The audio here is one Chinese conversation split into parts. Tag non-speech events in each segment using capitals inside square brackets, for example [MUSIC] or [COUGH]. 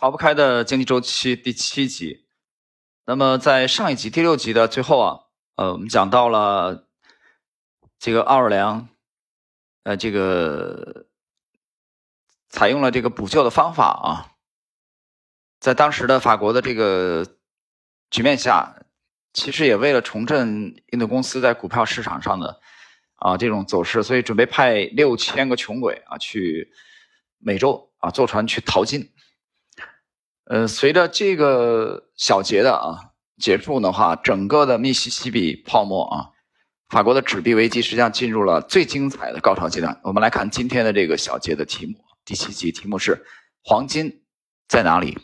逃不开的经济周期第七集。那么在上一集第六集的最后啊，呃，我们讲到了这个奥尔良，呃，这个采用了这个补救的方法啊，在当时的法国的这个局面下，其实也为了重振印度公司在股票市场上的啊这种走势，所以准备派六千个穷鬼啊去美洲啊坐船去淘金。呃，随着这个小节的啊结束的话，整个的密西西比泡沫啊，法国的纸币危机实际上进入了最精彩的高潮阶段。我们来看今天的这个小节的题目，第七集题目是“黄金在哪里”。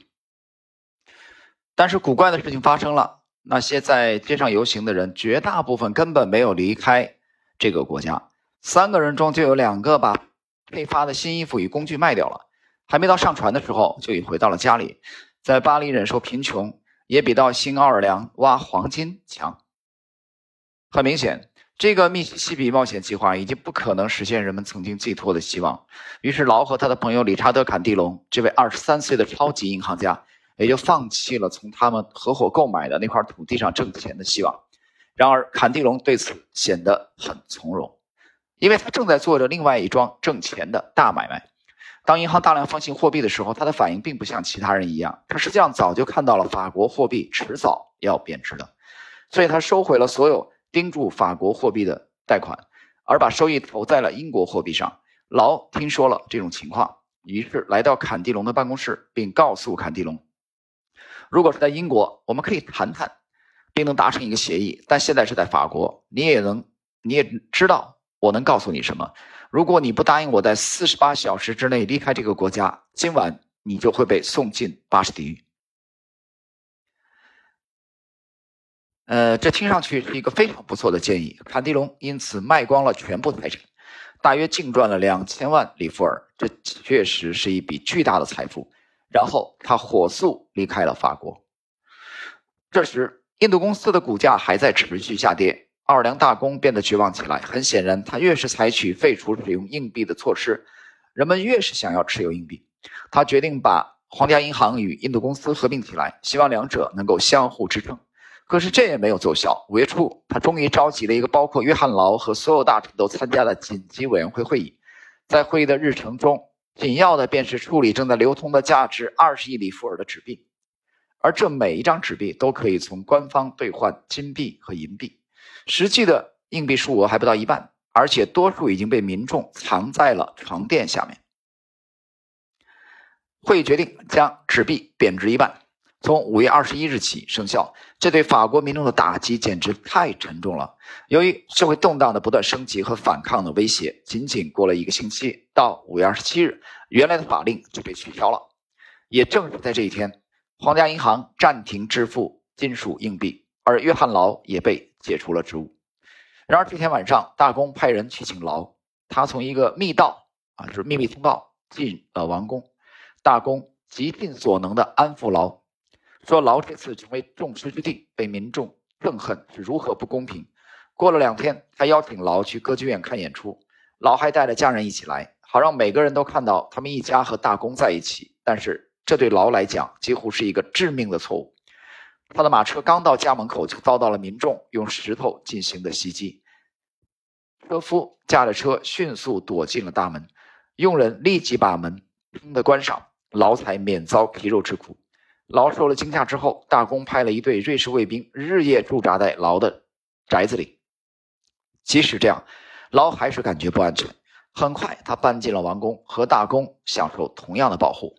但是古怪的事情发生了，那些在街上游行的人，绝大部分根本没有离开这个国家。三个人中就有两个把配发的新衣服与工具卖掉了。还没到上船的时候，就已回到了家里。在巴黎忍受贫穷，也比到新奥尔良挖黄金强。很明显，这个密西西比冒险计划已经不可能实现人们曾经寄托的希望。于是，劳和他的朋友理查德·坎蒂隆这位二十三岁的超级银行家，也就放弃了从他们合伙购买的那块土地上挣钱的希望。然而，坎蒂隆对此显得很从容，因为他正在做着另外一桩挣钱的大买卖。当银行大量发行货币的时候，他的反应并不像其他人一样，他实际上早就看到了法国货币迟早要贬值的，所以他收回了所有盯住法国货币的贷款，而把收益投在了英国货币上。劳听说了这种情况，于是来到坎蒂隆的办公室，并告诉坎蒂隆，如果是在英国，我们可以谈谈，并能达成一个协议，但现在是在法国，你也能，你也知道我能告诉你什么。如果你不答应我在四十八小时之内离开这个国家，今晚你就会被送进巴士地狱。呃，这听上去是一个非常不错的建议。坎迪龙因此卖光了全部财产，大约净赚了两千万里弗尔，这确实是一笔巨大的财富。然后他火速离开了法国。这时，印度公司的股价还在持续下跌。奥尔良大公变得绝望起来。很显然，他越是采取废除使用硬币的措施，人们越是想要持有硬币。他决定把皇家银行与印度公司合并起来，希望两者能够相互支撑。可是这也没有奏效。五月初，他终于召集了一个包括约翰劳和所有大臣都参加的紧急委员会会议。在会议的日程中，紧要的便是处理正在流通的价值二十亿里弗尔的纸币，而这每一张纸币都可以从官方兑换金币和银币。实际的硬币数额还不到一半，而且多数已经被民众藏在了床垫下面。会议决定将纸币贬值一半，从五月二十一日起生效。这对法国民众的打击简直太沉重了。由于社会动荡的不断升级和反抗的威胁，仅仅过了一个星期，到五月二十七日，原来的法令就被取消了。也正是在这一天，皇家银行暂停支付金属硬币，而约翰劳也被。解除了职务。然而这天晚上，大公派人去请劳，他从一个密道啊，就是秘密通道进了王宫。大公极尽所能的安抚劳，说劳这次成为众矢之的，被民众憎恨是如何不公平。过了两天，他邀请劳去歌剧院看演出，劳还带着家人一起来，好让每个人都看到他们一家和大公在一起。但是这对劳来讲，几乎是一个致命的错误。他的马车刚到家门口，就遭到了民众用石头进行的袭击。车夫驾着车迅速躲进了大门，佣人立即把门砰的关上，劳才免遭皮肉之苦。劳受了惊吓之后，大公派了一队瑞士卫兵日夜驻扎在劳的宅子里。即使这样，劳还是感觉不安全。很快，他搬进了王宫，和大公享受同样的保护。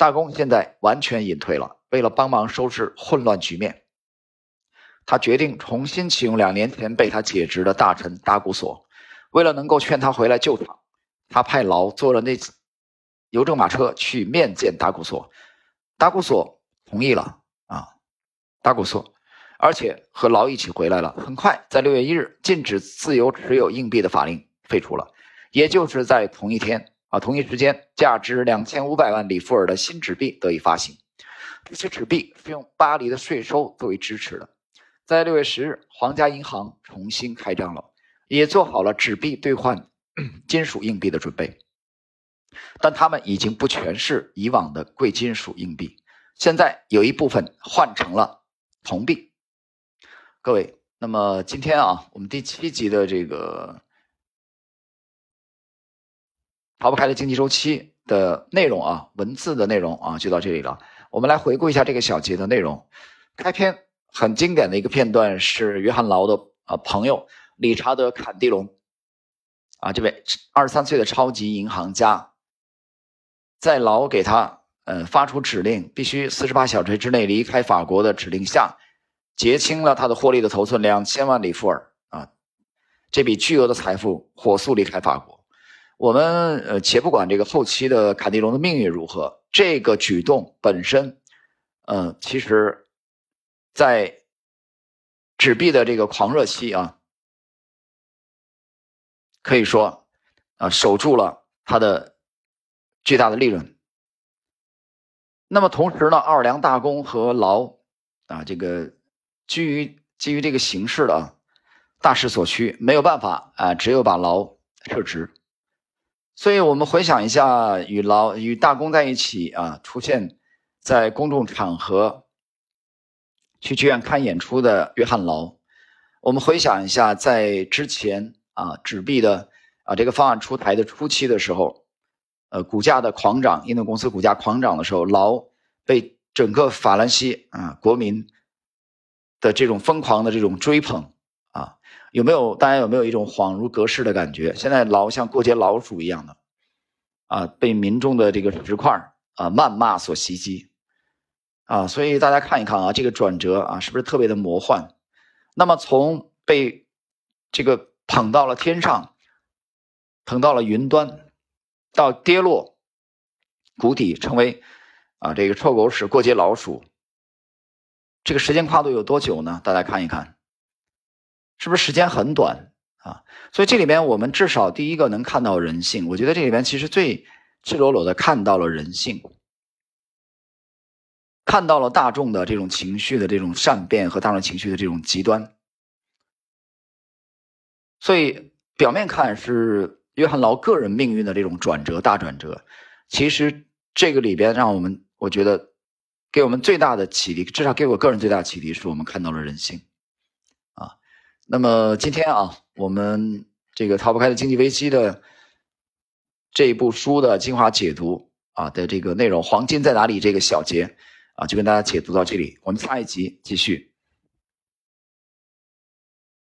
大公现在完全隐退了。为了帮忙收拾混乱局面，他决定重新启用两年前被他解职的大臣达古索。为了能够劝他回来救场，他派劳坐了那邮政马车去面见达古索。达古索同意了啊，达古索，而且和劳一起回来了。很快，在六月一日，禁止自由持有硬币的法令废除了。也就是在同一天啊，同一时间，价值两千五百万里弗尔的新纸币得以发行。这些纸币是用巴黎的税收作为支持的。在六月十日，皇家银行重新开张了，也做好了纸币兑换 [CLEARS THROAT] 金属硬币的准备。但它们已经不全是以往的贵金属硬币，现在有一部分换成了铜币。各位，那么今天啊，我们第七集的这个逃不开的经济周期的内容啊，文字的内容啊，就到这里了。我们来回顾一下这个小节的内容。开篇很经典的一个片段是约翰劳的啊朋友理查德坎蒂隆啊，这位二十三岁的超级银行家，在劳给他呃发出指令，必须四十八小时之内离开法国的指令下，结清了他的获利的头寸两千万里弗尔啊，这笔巨额的财富火速离开法国。我们呃且不管这个后期的坎蒂隆的命运如何，这个举动本身，呃，其实。在纸币的这个狂热期啊，可以说啊守住了它的巨大的利润。那么同时呢，奥尔良大公和劳啊，这个基于基于这个形势的啊大势所趋，没有办法啊，只有把劳撤职。所以我们回想一下，与劳与大公在一起啊，出现在公众场合。去剧院看演出的约翰劳，我们回想一下，在之前啊纸币的啊这个方案出台的初期的时候，呃股价的狂涨，印度公司股价狂涨的时候，劳被整个法兰西啊国民的这种疯狂的这种追捧，有没有大家有没有一种恍如隔世的感觉？现在老像过街老鼠一样的啊，被民众的这个石块啊谩骂所袭击。啊，所以大家看一看啊，这个转折啊，是不是特别的魔幻？那么从被这个捧到了天上，捧到了云端，到跌落谷底，成为啊这个臭狗屎过街老鼠，这个时间跨度有多久呢？大家看一看，是不是时间很短啊？所以这里边我们至少第一个能看到人性，我觉得这里边其实最赤裸裸的看到了人性。看到了大众的这种情绪的这种善变和大众情绪的这种极端，所以表面看是约翰劳个人命运的这种转折大转折，其实这个里边让我们我觉得给我们最大的启迪，至少给我个人最大的启迪是我们看到了人性。那么今天啊，我们这个逃不开的经济危机的这一部书的精华解读啊的这个内容，黄金在哪里这个小节。啊，就跟大家解读到这里，我们下一集继续。